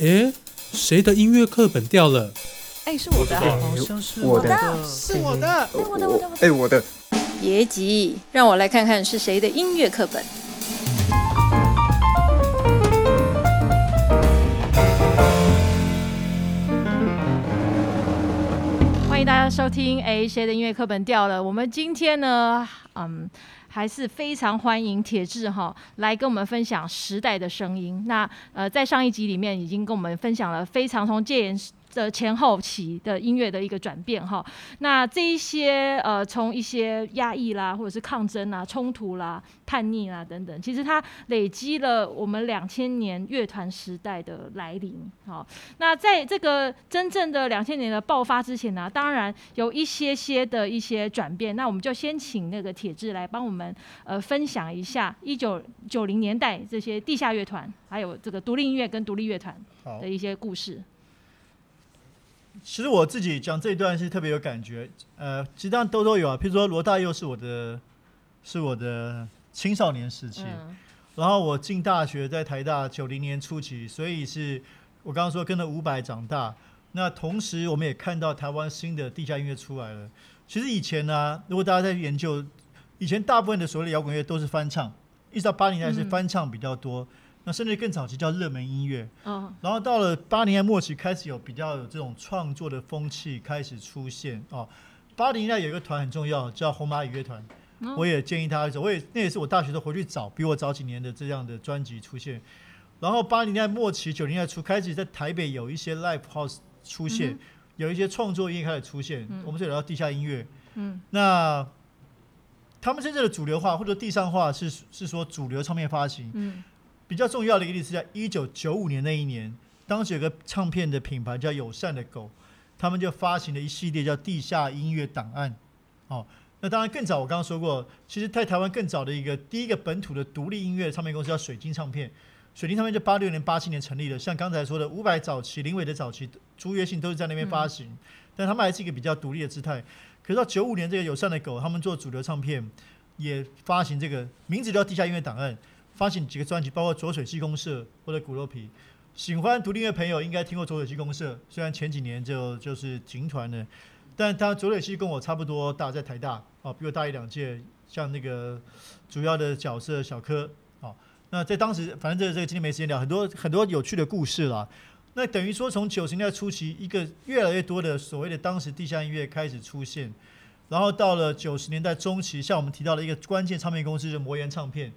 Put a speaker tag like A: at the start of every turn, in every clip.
A: 诶，谁的音乐课本掉了？
B: 哎，是我的，
C: 好
B: 像是
C: 我的，
A: 是我的，哎，
B: 我的，我的，
C: 哎，我的。
B: 别急，让我来看看是谁的音乐课本。欢迎大家收听，哎，谁的音乐课本掉了？我们今天呢，嗯。还是非常欢迎铁志哈来跟我们分享时代的声音。那呃，在上一集里面已经跟我们分享了非常从戒严。的前后期的音乐的一个转变哈，那这一些呃，从一些压抑啦，或者是抗争啊、冲突啦、叛逆啦等等，其实它累积了我们两千年乐团时代的来临。好，那在这个真正的两千年的爆发之前呢，当然有一些些的一些转变。那我们就先请那个铁志来帮我们呃分享一下一九九零年代这些地下乐团，还有这个独立音乐跟独立乐团的一些故事。
D: 其实我自己讲这一段是特别有感觉，呃，其实当然都都有啊。譬如说罗大佑是我的，是我的青少年时期，然后我进大学在台大九零年初期，所以是我刚刚说跟着伍佰长大。那同时我们也看到台湾新的地下音乐出来了。其实以前呢，如果大家在研究，以前大部分的所谓的摇滚乐都是翻唱，一直到八零年代是翻唱比较多。那甚至更早期叫热门音乐，嗯，然后到了八零年代末期开始有比较有这种创作的风气开始出现哦。八零年代有一个团很重要，叫红蚂蚁乐团，我也建议大家走，我也那也是我大学都回去找，比我早几年的这样的专辑出现。然后八零年代末期九零年代初开始在台北有一些 live house 出现，有一些创作音乐开始出现，我们这里叫地下音乐，嗯，那他们真正的主流化或者地上化是是说主流唱片发行，嗯。比较重要的一个例子是在一九九五年那一年，当时有个唱片的品牌叫友善的狗，他们就发行了一系列叫地下音乐档案。哦，那当然更早，我刚刚说过，其实在台湾更早的一个第一个本土的独立音乐唱片公司叫水晶唱片，水晶唱片就八六年、八七年成立的。像刚才说的伍佰早期、林伟的早期、朱约信都是在那边发行，但他们还是一个比较独立的姿态。可是到九五年，这个友善的狗他们做主流唱片，也发行这个名字叫地下音乐档案。发行几个专辑，包括左水溪公社或者骨肉皮。喜欢独立乐朋友应该听过左水溪公社，虽然前几年就就是停团了，但他左水溪跟我差不多大，在台大哦，比我大一两届。像那个主要的角色小柯哦，那在当时，反正这这个今天没时间聊，很多很多有趣的故事啦。那等于说，从九十年代初期，一个越来越多的所谓的当时地下音乐开始出现，然后到了九十年代中期，像我们提到的一个关键唱片公司，就魔岩唱片。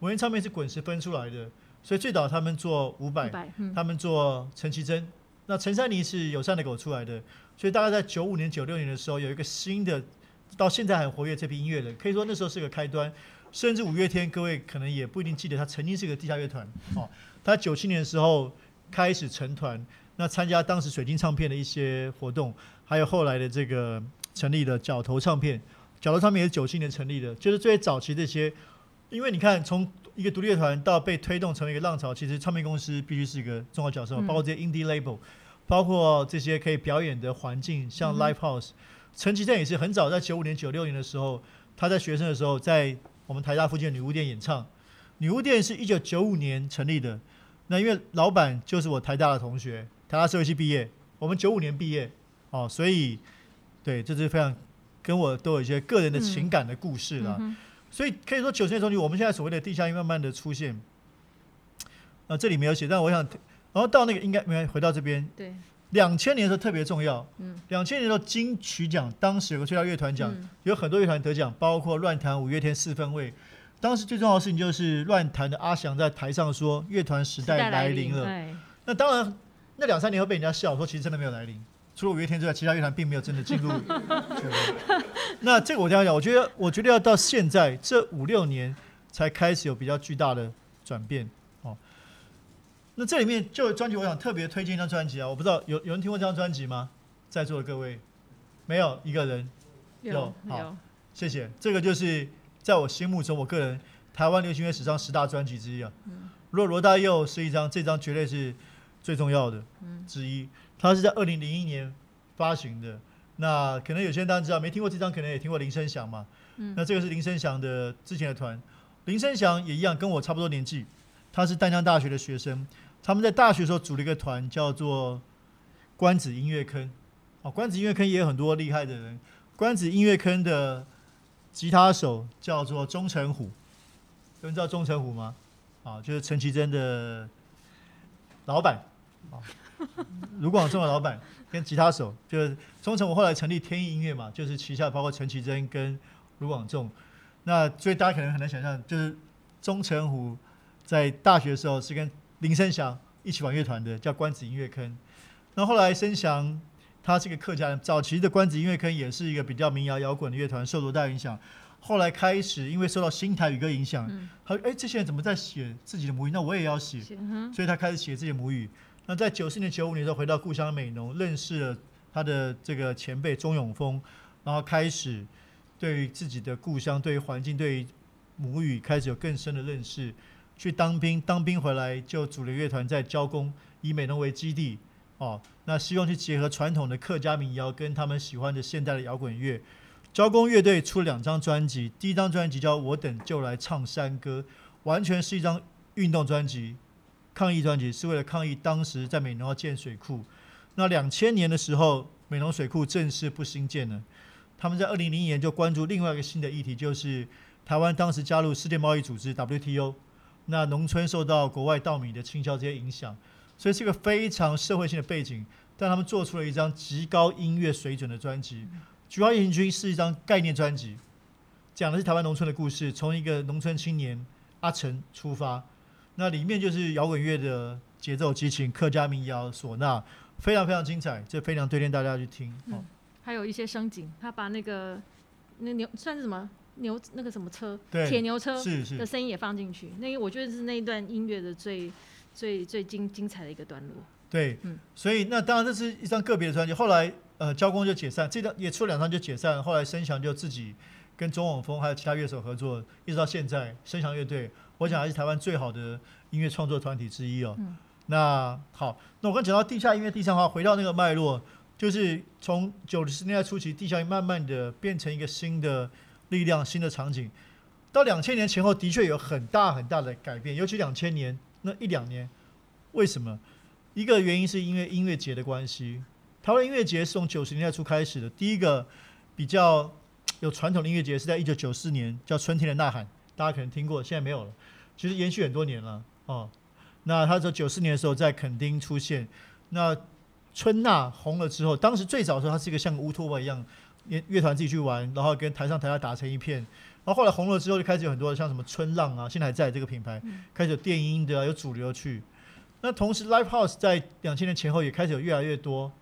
D: 魔岩唱片是滚石分出来的，所以最早他们做五百，他们做陈绮贞，那陈珊妮是友善的狗出来的，所以大概在九五年、九六年的时候，有一个新的，到现在很活跃这批音乐人，可以说那时候是个开端。甚至五月天，各位可能也不一定记得，他曾经是个地下乐团 哦。他九七年的时候开始成团，那参加当时水晶唱片的一些活动，还有后来的这个成立的角头唱片，角头唱片也是九七年成立的，就是最早期这些。因为你看，从一个独立乐团到被推动成为一个浪潮，其实唱片公司必须是一个重要角色，包括这些 indie label，包括这些可以表演的环境，像 live house。陈绮贞也是很早，在九五年、九六年的时候，她在学生的时候，在我们台大附近的女巫店演唱。女巫店是一九九五年成立的，那因为老板就是我台大的同学，台大社会系毕业，我们九五年毕业，哦，所以对，这是非常跟我都有一些个人的情感的故事了。所以可以说九十年中期，我们现在所谓的地下音慢慢的出现。啊，这里没有写，但我想，然后到那个应该没回到这边。
B: 对。
D: 两千年的时候特别重要。嗯。两千年的金曲奖，当时有个最佳乐团奖，有很多乐团得奖，包括乱弹、五月天四分位。当时最重要的事情就是乱弹的阿翔在台上说：“乐团时代来临了。”那当然，那两三年会被人家笑说，其实真的没有来临。除了五月天之外，其他乐团并没有真的进入。那这个我这样讲，我觉得，我觉得要到现在这五六年才开始有比较巨大的转变哦。那这里面就专辑，我想特别推荐一张专辑啊，我不知道有有人听过这张专辑吗？在座的各位，没有一个人
B: 有。好，
D: 谢谢。这个就是在我心目中，我个人台湾流行乐史上十大专辑之一啊。如果罗大佑是一张，这张绝对是最重要的之一。它是在二零零一年发行的，那可能有些人当然知道，没听过这张，可能也听过林声祥嘛。嗯，那这个是林声祥的之前的团，林声祥也一样，跟我差不多年纪，他是淡江大学的学生，他们在大学时候组了一个团，叫做关子音乐坑。哦，关子音乐坑也有很多厉害的人。关子音乐坑的吉他手叫做钟成虎，有人知道钟成虎吗？啊，就是陈绮贞的老板啊，卢广仲的老板跟吉他手，就是钟成我后来成立天意音乐嘛，就是旗下包括陈绮贞跟卢广仲。那所以大家可能很难想象，就是钟成虎在大学的时候是跟林声祥一起玩乐团的，叫关子音乐坑。那后来生祥他是个客家人，早期的关子音乐坑也是一个比较民谣摇滚的乐团，受罗大影响。后来开始因为受到新台语歌影响，他说：“哎，这些人怎么在写自己的母语？那我也要写。”所以他开始写自己的母语。那在九四年、九五年的时候回到故乡美浓，认识了他的这个前辈钟永峰，然后开始对于自己的故乡、对于环境、对于母语开始有更深的认识。去当兵，当兵回来就组了乐团在交工，以美浓为基地。哦，那希望去结合传统的客家民谣跟他们喜欢的现代的摇滚乐。交工乐队出两张专辑，第一张专辑叫《我等就来唱山歌》，完全是一张运动专辑、抗议专辑，是为了抗议当时在美浓要建水库。那两千年的时候，美浓水库正式不兴建了。他们在二零零一年就关注另外一个新的议题，就是台湾当时加入世界贸易组织 WTO，那农村受到国外稻米的倾销这些影响。所以是一个非常社会性的背景，但他们做出了一张极高音乐水准的专辑。《菊花夜行军》是一张概念专辑，讲的是台湾农村的故事，从一个农村青年阿成出发，那里面就是摇滚乐的节奏、激情、客家民谣、唢呐，非常非常精彩，这非常推荐大家去听。
B: 嗯，还有一些声景，他把那个那牛算是什么牛那个什么车，铁牛车的声音也放进去，那我觉得是那一段音乐的最。最最精精彩的一个段落，
D: 对，嗯，所以那当然这是一张个别的专辑，后来呃交工就解散，这张也出了两张就解散，后来申翔就自己跟钟永峰还有其他乐手合作，一直到现在，申翔乐队，我想还是台湾最好的音乐创作团体之一哦。那好，那我刚讲到地下音乐、地上话，回到那个脉络，就是从九十年代初期，地下音慢慢的变成一个新的力量、新的场景，到两千年前后，的确有很大很大的改变，尤其两千年。那一两年，为什么？一个原因是因为音乐节的关系。台湾音乐节是从九十年代初开始的。第一个比较有传统的音乐节是在一九九四年，叫《春天的呐喊》，大家可能听过，现在没有了。其实延续很多年了哦。那他说九四年的时候在垦丁出现。那春娜红了之后，当时最早的时候，它是一个像乌托邦一样，乐乐团自己去玩，然后跟台上台下打成一片。然后后来红了之后，就开始有很多像什么春浪啊，现在还在这个品牌，开始有电音的，有主流去。那同时，Live House 在两千年前后也开始有越来越多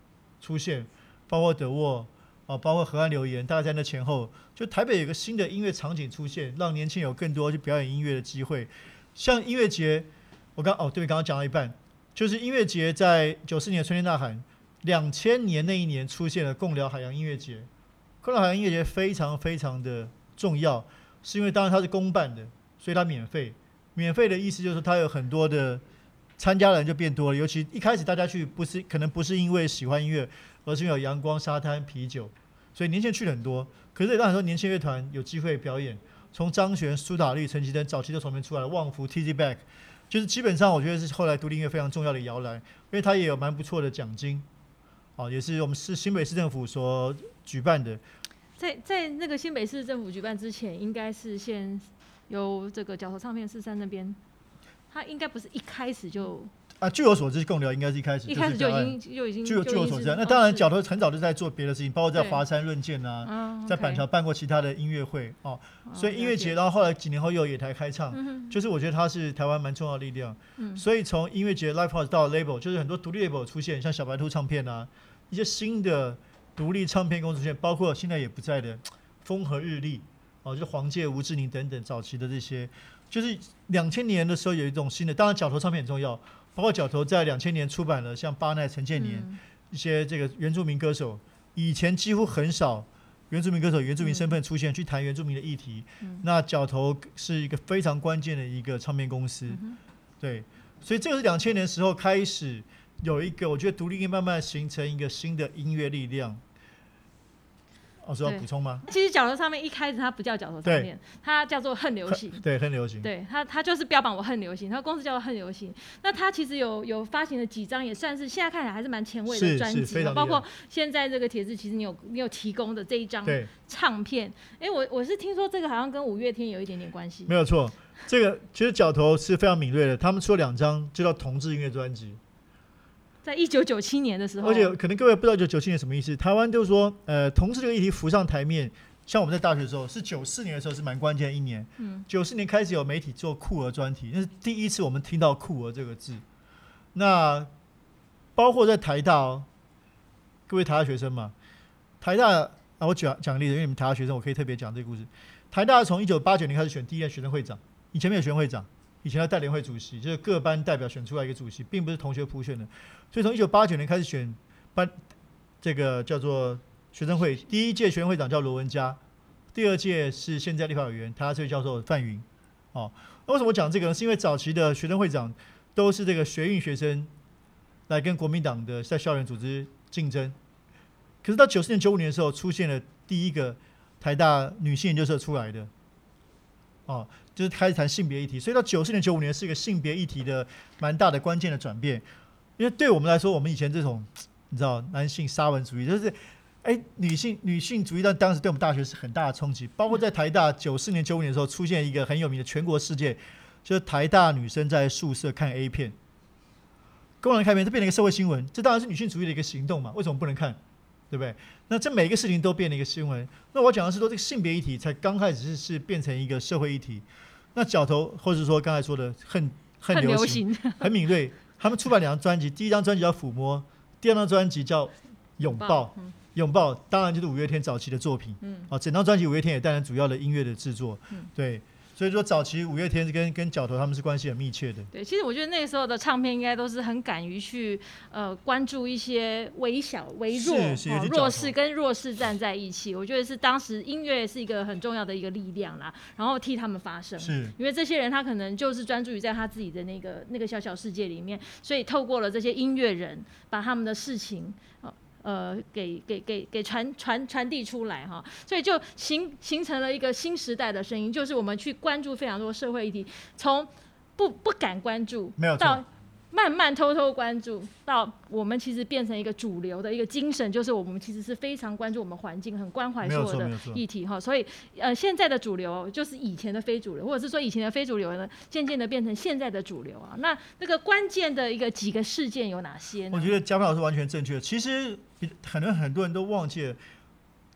D: 出现，包括德沃啊，包括河岸留言，大概在那前后，就台北有个新的音乐场景出现，让年轻人有更多去表演音乐的机会。像音乐节，我刚哦对，刚刚讲到一半，就是音乐节在九四年春天呐喊，两千年那一年出现了共聊海洋音乐节，共聊海洋音乐节非常非常的重要。是因为当然它是公办的，所以它免费。免费的意思就是它有很多的参加的人就变多了。尤其一开始大家去不是可能不是因为喜欢音乐，而是因为有阳光、沙滩、啤酒，所以年轻人去的很多。可是也让很多年轻乐团有机会表演。从张悬、苏打绿、陈绮贞早期就从那边出来了，旺福、T Z Back，就是基本上我觉得是后来独立音乐非常重要的摇篮，因为它也有蛮不错的奖金，哦，也是我们是新北市政府所举办的。
B: 在在那个新北市政府举办之前，应该是先由这个角头唱片四三那边，他应该不是一开始就
D: 啊，据我所知，共聊应该是一开始
B: 一开始就已经就已经
D: 据据我所知，那当然角头很早就在做别的事情，包括在华山论剑啊，在板桥办过其他的音乐会哦，所以音乐节，然后后来几年后又有野台开唱，就是我觉得他是台湾蛮重要的力量，所以从音乐节 live house 到 label，就是很多独立 label 出现，像小白兔唱片啊，一些新的。独立唱片公司出现，包括现在也不在的风和日丽，哦，就是黄玠、吴志宁等等早期的这些，就是两千年的时候有一种新的，当然角头唱片很重要，包括角头在两千年出版了像巴奈、陈建年一些这个原住民歌手，以前几乎很少原住民歌手原住民身份出现去谈原住民的议题，那角头是一个非常关键的一个唱片公司，对，所以这个是两千年时候开始有一个，我觉得独立音乐慢慢形成一个新的音乐力量。哦，是要
B: 对
D: 补充吗？
B: 其实角头上面一开始它不叫角头上面，它叫做恨流行。
D: 对，恨流行。
B: 对它，它就是标榜我恨流行，它公司叫做恨流行。那它其实有有发行了几张，也算是现在看起来还是蛮前卫的专辑嘛，包括现在这个帖子，其实你有你有提供的这一张，唱片。哎，我我是听说这个好像跟五月天有一点点关系
D: 没。有错。这个其实角头是非常敏锐的，他们出了两张就叫同志音乐专辑，
B: 在一九九七年的时候，
D: 而且可能各位不知道九九七年什么意思。台湾就是说，呃，同志这个议题浮上台面，像我们在大学的时候，是九四年的时候是蛮关键的一年。
B: 嗯，
D: 九四年开始有媒体做酷儿专题，那是第一次我们听到酷儿这个字。那包括在台大哦，各位台大学生嘛，台大啊，我讲讲个例子，因为你们台大学生，我可以特别讲这个故事。台大从一九八九年开始选第一任学生会长，以前没有学生会长，以前要带联会主席，就是各班代表选出来一个主席，并不是同学普选的。所以从一九八九年开始选班，这个叫做学生会，第一届学生会长叫罗文佳，第二届是现在立法委员，他这位教授范云。哦，那为什么讲这个呢？是因为早期的学生会长都是这个学运学生来跟国民党的在校园组织竞争，可是到九四年、九五年的时候，出现了第一个台大女性研究社出来的，哦，就是开始谈性别议题，所以到九四年、九五年是一个性别议题的蛮大的关键的转变。因为对我们来说，我们以前这种你知道男性沙文主义，就是哎女性女性主义，但当时对我们大学是很大的冲击。包括在台大九四年、九五年的时候，出现一个很有名的全国事件，就是台大女生在宿舍看 A 片，公然看片，这变成一个社会新闻。这当然是女性主义的一个行动嘛？为什么不能看？对不对？那这每一个事情都变了一个新闻。那我讲的是说，这个性别议题才刚开始是是变成一个社会议题。那角头，或者说刚才说的恨恨
B: 很流
D: 流行，
B: 行。
D: 很敏锐。他们出版两张专辑，第一张专辑叫《抚摸》，第二张专辑叫《拥抱》。
B: 嗯
D: 拥抱当然就是五月天早期的作品，
B: 嗯
D: 啊，整张专辑五月天也担任主要的音乐的制作，
B: 嗯
D: 对，所以说早期五月天跟跟角头他们是关系很密切的，
B: 对，其实我觉得那个时候的唱片应该都是很敢于去呃关注一些微小、微弱、弱势跟弱势站在一起。我觉得是当时音乐是一个很重要的一个力量啦，然后替他们发声。
D: 是
B: 因为这些人他可能就是专注于在他自己的那个那个小小世界里面，所以透过了这些音乐人，把他们的事情。呃呃，给给给给传传传递出来哈，所以就形形成了一个新时代的声音，就是我们去关注非常多社会议题，从不不敢关注，
D: 没有错。
B: 到慢慢偷偷关注，到我们其实变成一个主流的一个精神，就是我们其实是非常关注我们环境，很关怀所有的议题哈。所以呃，现在的主流就是以前的非主流，或者是说以前的非主流呢，渐渐的变成现在的主流啊。那那个关键的一个几个事件有哪些呢？
D: 我觉得嘉芬老师完全正确。其实比很多很多人都忘记了，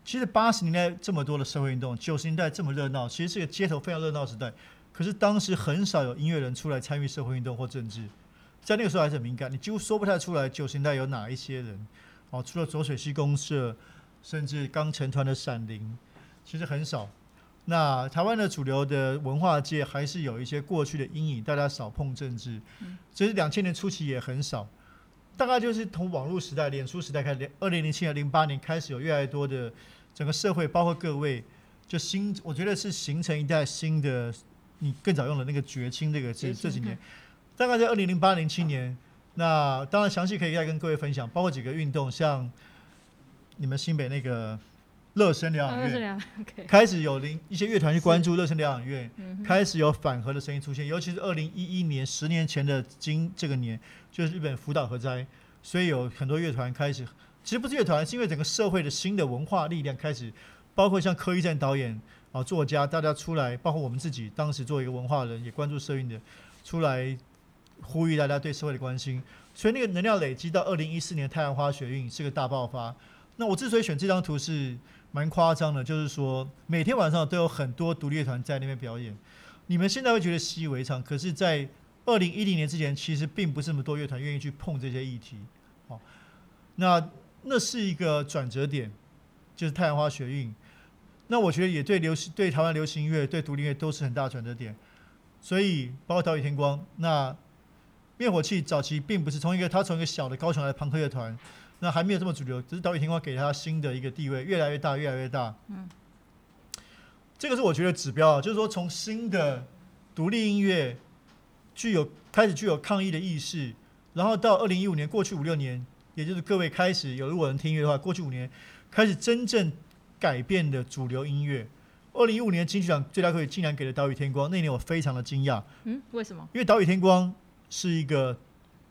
D: 其实八十年代这么多的社会运动，九十年代这么热闹，其实是个街头非常热闹的时代。可是当时很少有音乐人出来参与社会运动或政治，在那个时候还是很敏感，你几乎说不太出来九十年代有哪一些人。哦，除了左水溪公社，甚至刚成团的闪灵，其实很少。那台湾的主流的文化界还是有一些过去的阴影，大家少碰政治。其实两千年初期也很少，大概就是从网络时代、脸书时代开始，二零零七年、零八年开始有越来越多的整个社会，包括各位，就新，我觉得是形成一代新的，你更早用的那个“绝清”这个字，这几年，大概在二零零八、零七年，那当然详细可以再跟各位分享，包括几个运动，像你们新北那个乐声疗
B: 啊，
D: 养院，开始有零一些乐团去关注乐声疗养院，
B: 嗯，
D: 开始有反核的声音出现，尤其是二零一一年，十年前的今这个年，就是日本福岛核灾，所以有很多乐团开始，其实不是乐团，是因为整个社会的新的文化力量开始，包括像柯一正导演啊、作家，大家出来，包括我们自己，当时作为一个文化人，也关注社运的，出来呼吁大家对社会的关心，所以那个能量累积到二零一四年太阳花学运是个大爆发。那我之所以选这张图是蛮夸张的，就是说每天晚上都有很多独立乐团在那边表演。你们现在会觉得习以为常，可是，在二零一零年之前，其实并不是那么多乐团愿意去碰这些议题。好，那那是一个转折点，就是太阳花学运。那我觉得也对流行、对台湾流行音乐、对独立乐都是很大转折点。所以，包括岛屿天光，那灭火器早期并不是从一个他从一个小的高雄来的朋克乐团，那还没有这么主流，只是岛屿天光给他新的一个地位，越来越大，越来越大。
B: 嗯，
D: 这个是我觉得指标啊，就是说从新的独立音乐具有开始具有抗议的意识，然后到二零一五年，过去五六年，也就是各位开始有如果能听音乐的话，过去五年开始真正改变的主流音乐。二零一五年金曲奖最佳歌曲竟然给了《岛屿天光》，那年我非常的惊讶，
B: 嗯，为什么？
D: 因为《岛屿天光》是一个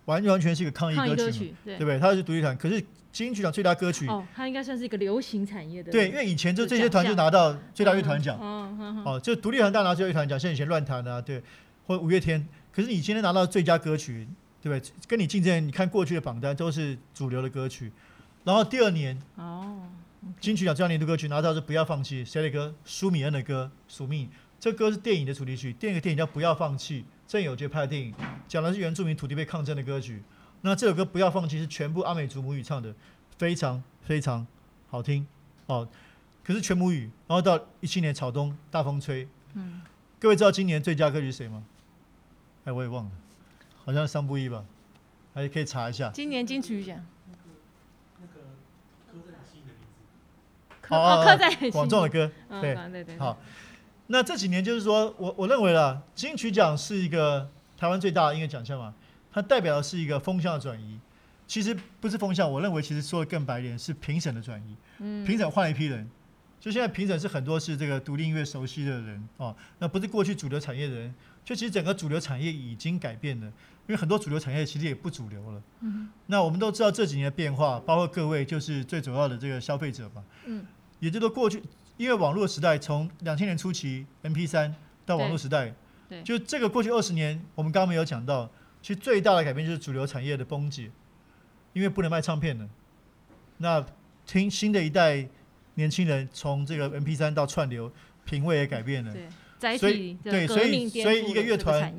D: 完完全是一个抗议歌曲嘛，
B: 歌曲，对
D: 对不对？它是独立团，可是金曲奖最佳歌曲，
B: 哦，它应该算是一个流行产业的。
D: 对，因为以前就这些团就拿到最大乐团奖，哦，就独立团大拿最佳乐团奖，像以前乱弹啊，对，或五月天，可是你今天拿到最佳歌曲，对不对？跟你竞争，你看过去的榜单都是主流的歌曲，然后第二年
B: 哦，
D: 金曲奖最佳年度歌曲拿到是《不要放弃》，谁的歌？舒米恩的歌《宿命》。这歌是电影的主题曲，电影的电影叫《不要放弃》，郑有杰拍的电影，讲的是原住民土地被抗争的歌曲。那这首歌《不要放弃》是全部阿美族母语唱的，非常非常好听。哦。可是全母语，然后到一七年草东大风吹，
B: 嗯，
D: 各位知道今年最佳歌曲是谁吗？哎，我也忘了，好像是桑布伊吧，还可以查一下。
B: 今年金曲奖，
A: 那个刻在你心的名字，
B: 刻哦刻在
D: 广众的歌，
B: 嗯
D: 对，
B: 对对，
D: 好，那这几年就是说我我认为啦，金曲奖是一个台湾最大的音乐奖项嘛，它代表的是一个风向的转移。其实不是风向，我认为其实说的更白一点是评审的转移。
B: 嗯，
D: 评审换了一批人，就现在评审是很多是这个独立音乐熟悉的人哦，那不是过去主流产业的人。就其实整个主流产业已经改变了，因为很多主流产业其实也不主流了。
B: 嗯
D: 那我们都知道这几年的变化，包括各位就是最主要的这个消费者嘛。
B: 嗯，
D: 也就是说过去因为网络时代从两千年初期 MP 三到网络时代，
B: 对
D: 就这个过去二十年，我们刚刚没有讲到，其实最大的改变就是主流产业的崩解，因为不能卖唱片了。那听新的一代年轻人从这个 MP 三到串流，品味也改变了。
B: 对，
D: 所以对所以所以一个乐团，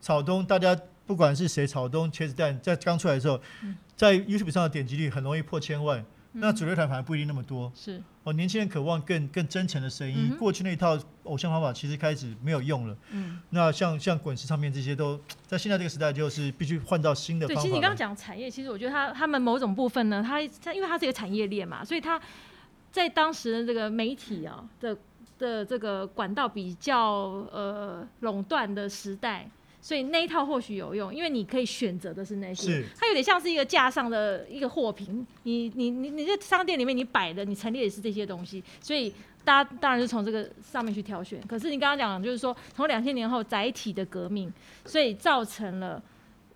D: 草东，大家不管是谁，草东、茄子蛋，在刚出来的时候，
B: 嗯
D: 在 YouTube 上的点击率很容易破千万。那主流团反而不一定那么多
B: 是
D: 哦。年轻人渴望更更真诚的声音，
B: 嗯
D: 过去那一套偶像方法其实开始没有用了。
B: 嗯，
D: 那像像滚石唱片这些都在现在这个时代，就是必须换到新的
B: 对，
D: 方法对。
B: 其实你刚刚讲产业，其实我觉得它他们某种部分呢，它它因为它是一个产业链嘛，所以它在当时的这个媒体啊的的这个管道比较呃垄断的时代。所以那一套或许有用，因为你可以选择的是那些，它有点像是一个架上的一个货品，你你你你在商店里面你摆的，你陈列的是这些东西，所以大家当然是从这个上面去挑选。可是你刚刚讲就是说，从两千年后载体的革命，所以造成了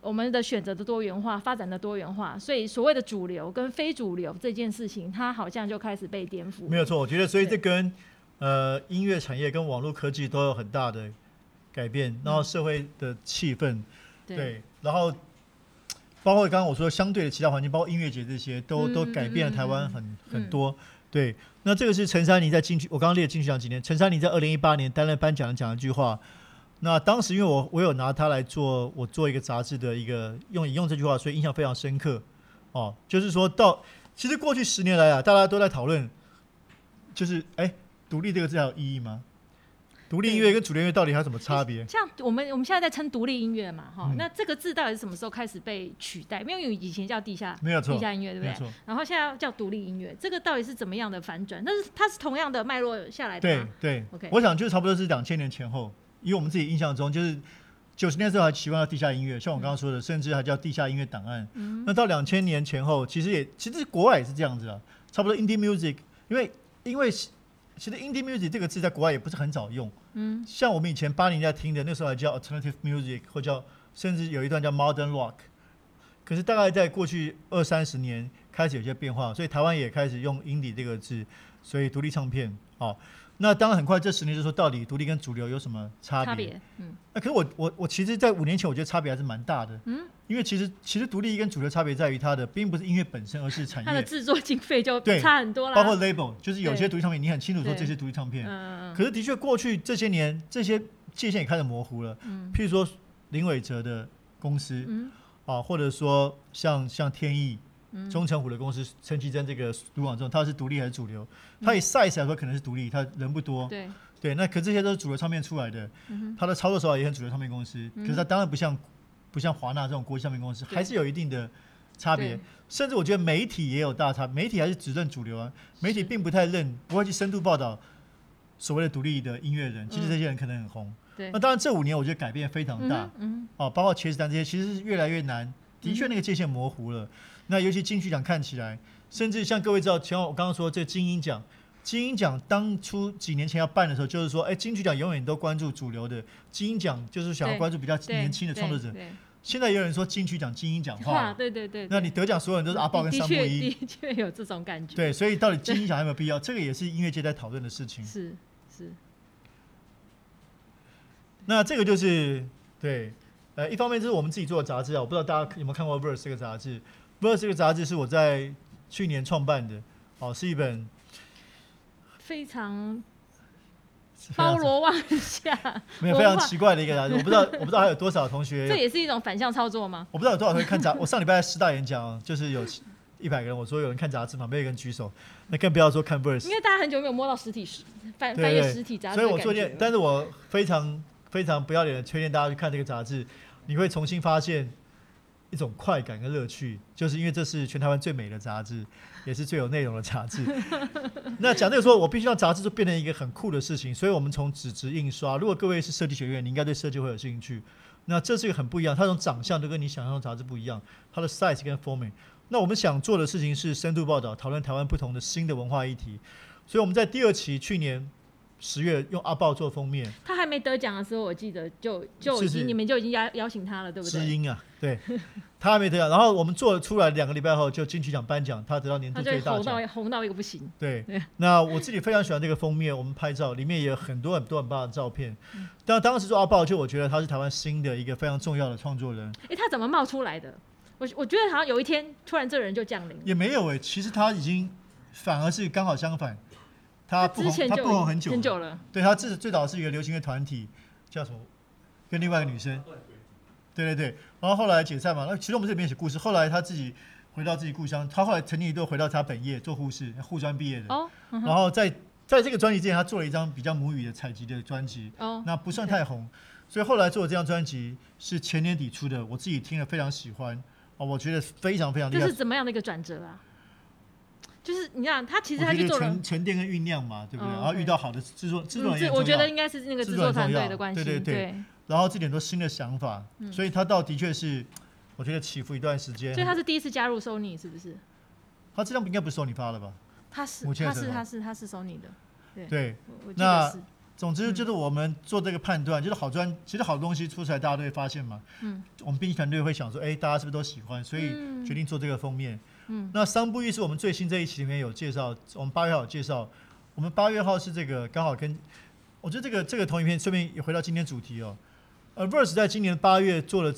B: 我们的选择的多元化，发展的多元化，所以所谓的主流跟非主流这件事情，它好像就开始被颠覆。
D: 没有错，我觉得所以这跟呃音乐产业跟网络科技都有很大的改变，然后社会的气氛
B: 对
D: 对，然后包括刚刚我说相对的其他环境，包括音乐节这些，都、
B: 嗯
D: 都改变了台湾
B: 嗯
D: 很、很多。对，那这个是陈珊妮在进去，我刚刚列进去讲几年，陈珊妮在二零一八年担任颁奖人讲一句话。那当时因为我我有拿它来做我做一个杂志的一个用引用这句话，所以印象非常深刻。哦，就是说到其实过去十年来啊，大家都在讨论，就是哎，独立这个字还有意义吗？独立音乐跟主流音乐到底还有什么差别？
B: 像我们我们现在在称独立音乐嘛，哈、
D: 嗯
B: 那这个字到底是什么时候开始被取代？因为以前叫地下
D: 没有错
B: 地，下音乐，对不对？然后现在叫独立音乐，这个到底是怎么样的反转？但是它是同样的脉络下来的
D: 对？对
B: OK
D: 我想就差不多是两千年前后，以我们自己印象中，就是九十年的时候还习惯叫地下音乐，像我刚刚说的，甚至还叫地下音乐档案。
B: 嗯
D: 那到两千年前后，其实也其实国外也是这样子啊，差不多 indie music，因为因为其实 indie music 这个字在国外也不是很早用，
B: 嗯
D: 像我们以前八零年代听的，那时候还叫 alternative music，或叫甚至有一段叫 modern rock。可是大概在过去二三十年开始有些变化，所以台湾也开始用 indie 这个字，所以独立唱片哦。那当然很快这十年就说到底独立跟主流有什么差别？
B: 差别，嗯。
D: 那可是我我我其实，在五年前我觉得差别还是蛮大的，
B: 嗯，
D: 因为其实其实独立跟主流差别在于它的并不是音乐本身，而是产
B: 它的
D: 业，
B: 制作经费就
D: 对
B: 差很多了。
D: 包括 label，就是有些
B: 对。
D: 独立唱片你很清楚说
B: 对。
D: 这些独立唱片，可是的确，过去这些年，这些界限也开始模糊了。
B: 嗯。
D: 譬如说林伟哲的公司
B: 嗯。
D: 啊，或者说像像天意、
B: 嗯
D: 钟成虎的公司陈绮贞这个卢广仲，他是独立还是主流？
B: 嗯
D: 他以 size 来说可能是独立，他人不多。
B: 对，
D: 对，那可这些都是主流唱片出来的，他的操作手法也很主流唱片公司。
B: 嗯
D: 可是他当然不像不像华纳这种国际唱片公司，
B: 对
D: 还是有一定的差别。甚至我觉得媒体也有大差，媒体还是只认主流啊，媒体
B: 是
D: 并不太认，不会去深度报道所谓的独立的音乐人。其实
B: 嗯
D: 这些人可能很红。
B: 对
D: 那，当然这五年我觉得改变非常大
B: 嗯
D: 哦，包括茄子蛋这些，其实是越来越难。的确，
B: 嗯
D: 那个界限模糊了。那尤其金曲奖看起来，甚至像各位知道，前我刚刚说这金鹰奖，金鹰奖当初几年前要办的时候，就是说，哎，金曲奖永远都关注主流的，金鹰奖就是想要关注比较年轻的创作者。现在也有人说金曲奖金鹰奖化，
B: 对对对。
D: 那你得奖所有人都是阿豹跟三木一，
B: 的确有这种感觉。
D: 对，所以到底金 鹰奖有没有必要？这个也是音乐界在讨论的事情。
B: 是是。
D: 那这个就是对，呃，一方面就是我们自己做的杂志啊，我不知道大家有没有看过《Verse》这个杂志，《Verse》这个杂志是我在去年创办的，哦，是一本
B: 非常。包罗万象，
D: 没有非常奇怪的一个杂志，我不知道，我不知道还有多少同学，
B: 这也是一种反向操作吗？
D: 我不知道有多少同学看杂，我上礼拜在师大演讲，就是有一百个人，我说有人看杂志吗？没有人举手，那更不要说看 verse，
B: 因为大家很久没有摸到实体翻翻阅实体杂志，
D: 所以我做件，但是我非常非常不要脸的推荐大家去看这个杂志，你会重新发现。一种快感跟乐趣，就是因为这是全台湾最美的杂志，也是最有内容的杂志。那讲这个说，我必须让杂志就变成一个很酷的事情。所以我们从纸质印刷，如果各位是设计学院，你应该对设计会有兴趣。那这是一个很不一样，它从长相都跟你想象的杂志不一样，它的 size 跟 format。那我们想做的事情是深度报道，讨论台湾不同的新的文化议题。所以我们在第二期去年。十月用阿豹做封面，
B: 他还没得奖的时候，我记得就就已经你们就已经邀邀请他了，对不对？
D: 知音啊，对，他还没得奖，然后我们做出来两个礼拜后就金曲奖颁奖，他得到年度最大奖，红
B: 到红到一个不行。
D: 对，那我自己非常喜欢这个封面，我们拍照里面也有很多很多很棒的照片。但当时做阿豹，就我觉得他是台湾新的一个非常重要的创作人。
B: 哎，他怎么冒出来的？我我觉得好像有一天突然这个人就降临。
D: 也没有哎，其实他已经反而是刚好相反。他不红，他不红很久，
B: 很久了。
D: 对他最最早是一个流行乐团体，叫什么？跟另外一个女生。对对对，然后后来解散嘛。那其实我们这边写故事，后来他自己回到自己故乡，他后来曾经一度回到他本业做护士，护专毕业的。哦。然后在在这个专辑之前，他做了一张比较母语的采集的专辑。哦。那不算太红，所以后来做的这张专辑是前年底出的，我自己听了非常喜欢。哦，我觉得非常非常厉害。
B: 这是怎么样的一个转折啊？就是你看，他其实他去做
D: 沉沉淀跟酝酿嘛，对不对？然后遇到好的制作制作人，
B: 我觉得应该是那个制作团队的关系，
D: 对对对。然后这点都新的想法，所以他倒的确是，我觉得起伏一段时间。
B: 所以他是第一次加入 Sony 是不是？
D: 他这张应该不是 Sony 发的吧？
B: 他是他是他是他是 Sony 的，对。
D: 对，那总之就是我们做这个判断，就是好专，其实好东西出出来，大家都会发现嘛。嗯。我们编辑团队会想说，哎，大家是不是都喜欢？所以决定做这个封面。嗯，那三不一是我们最新这一期里面有介绍，我们八月号有介绍，我们八月号是这个刚好跟，我觉得这个这个同一片，顺便也回到今天主题哦。呃，Verse 在今年八月做了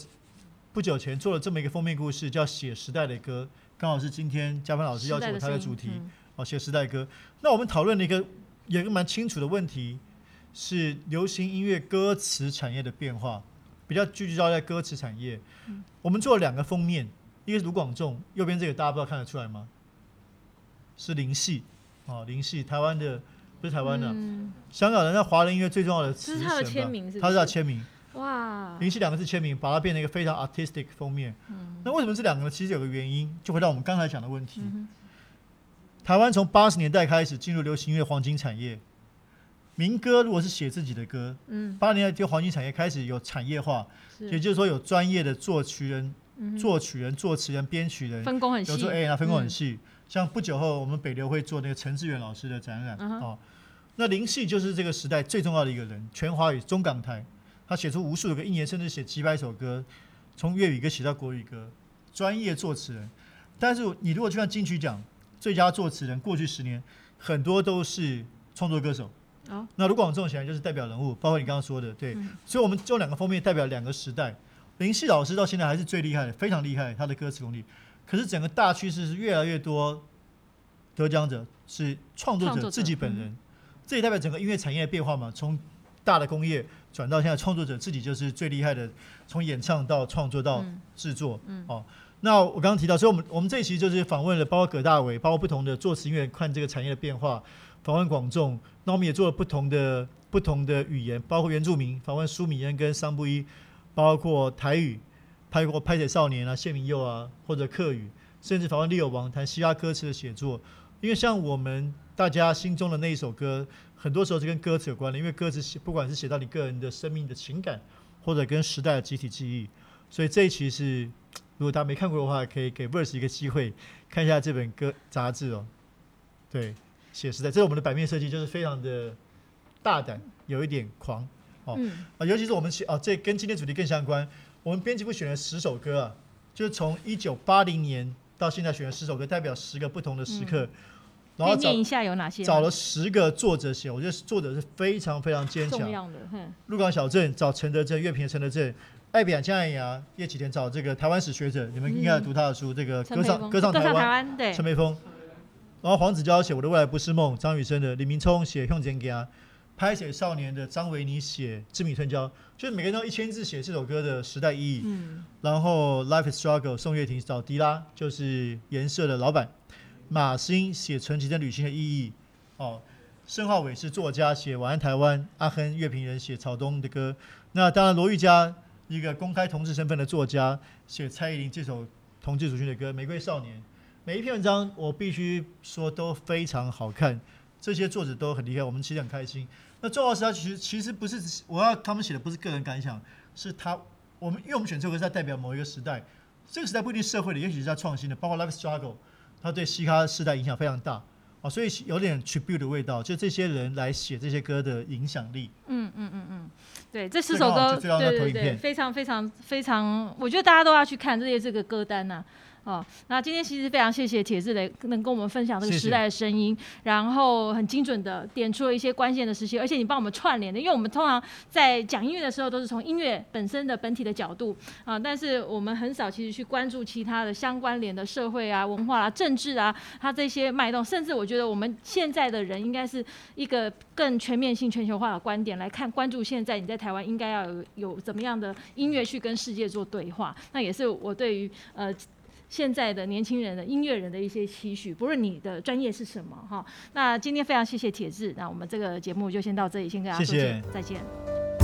D: 不久前做了这么一个封面故事，叫《写时代的歌》，刚好是今天嘉芬老师要求他的主题哦，《写时代歌》。那我们讨论了一个有一个蛮清楚的问题，是流行音乐歌词产业的变化，比较聚焦在歌词产业。我们做了两个封面。一个是卢广仲，右边这个大家不知道看得出来吗？是林夕，哦，林夕，台湾的不是台湾的，香港人在华人音乐最重要的词
B: 是他的签名，
D: 他是他签名。哇，林夕两个字签名，把它变成一个非常 artistic 封面。那为什么这两个呢其实有个原因，就回到我们刚才讲的问题。台湾从八十年代开始进入流行音乐黄金产业，民歌如果是写自己的歌，嗯，八十年代就黄金产业开始有产业化，也就是说有专业的作曲人。作曲人、作词人、编曲人
B: 分工很细，
D: 有做 A 啊，分工很细。像不久后，我们北流会做那个陈志远老师的展览哦。那林夕就是这个时代最重要的一个人，全华语中港台，他写出无数个一年，甚至写几百首歌，从粤语歌写到国语歌，专业作词人。但是你如果去看金曲奖最佳作词人，过去十年很多都是创作歌手。哦，那卢广仲显然就是代表人物，包括你刚刚说的，对。所以我们用两个封面代表两个时代。林夕老师到现在还是最厉害的，非常厉害，他的歌词功力。可是整个大趋势是越来越多得奖者是创作者自己本人，这也代表整个音乐产业的变化嘛？从大的工业转到现在创作者自己就是最厉害的，从演唱到创作到制作。哦，那我刚刚提到，所以我们我们这一期就是访问了包括葛大伟，包括不同的作词音乐，看这个产业的变化，访问广众。那我们也做了不同的不同的语言，包括原住民，访问苏米恩跟桑布伊。包括台语，拍过《拍写少年》啊，谢明佑啊，或者客语，甚至访问利友王谈希腊歌词的写作。因为像我们大家心中的那一首歌，很多时候是跟歌词有关的，因为歌词写不管是写到你个人的生命的情感，或者跟时代的集体记忆。所以这一期是，如果大家没看过的话，可以给 Verse 一个机会看一下这本歌杂志哦。对。写时代，这是我们的版面设计，就是非常的大胆，有一点狂哦
B: 嗯
D: 啊，尤其是我们写哦，这跟今天主题更相关。我们编辑部选了十首歌啊，就是从一九八零年到现在选了十首歌，代表十个不同的时刻，然后找
B: 一下有哪些？
D: 找了十个作者写，我觉得作者是非常非常坚强。鹿港小镇找陈德正，乐评的陈德正，爱比亚江爱牙，叶启田找这个台湾史学者，你们应该有读他的书，这个歌唱歌唱台湾，陈培峰。然后黄子佼写《我的未来不是梦》，张雨生的，李明聪写《用简给他》，拍写少年的张维尼写《知米春娇》，就是每个人都一千字写这首歌的时代意义。
B: 嗯，
D: 然后 Life is Struggle，宋岳庭找迪拉，就是颜色的老板。马欣写陈绮贞旅行的意义。哦，申浩伟是作家，写晚安台湾。阿亨乐评人写草东的歌。那当然罗玉佳一个公开同志身份的作家，写蔡依林这首同志族群的歌《玫瑰少年》。每一篇文章我必须说都非常好看，这些作者都很厉害，我们其实很开心。那重要的是他其实其实不是我要他们写的不是个人感想，是他我们因为我们选这首歌是在代表某一个时代，这个时代不一定社会的，也许是在创新的，包括 Life Struggle，它对嘻哈时代影响非常大哦，所以有点 tribute 的味道，就这些人来写这些歌的影响力。
B: 嗯嗯嗯嗯，对，这四首歌，对对对，非常非常非常，我觉得大家都要去看这些这个歌单呐、哦，那今天其实非常谢谢铁志雷能跟我们分享这个时代的声音，然后很精准的点出了一些关键的时期，而且你帮我们串联的，因为我们通常在讲音乐的时候都是从音乐本身的本体的角度啊，但是我们很少其实去关注其他的相关联的社会啊、文化啊、政治啊，它这些脉动，甚至我觉得我们现在的人应该是一个更全面性、全球化的观点来看，关注现在你在台湾应该要有有怎么样的音乐去跟世界做对话，那也是我对于呃。现在的年轻人的音乐人的一些期许，不论你的专业是什么哈。那今天非常谢谢铁志，那我们这个节目就先到这里，先跟大家说
D: 谢谢
B: 再见。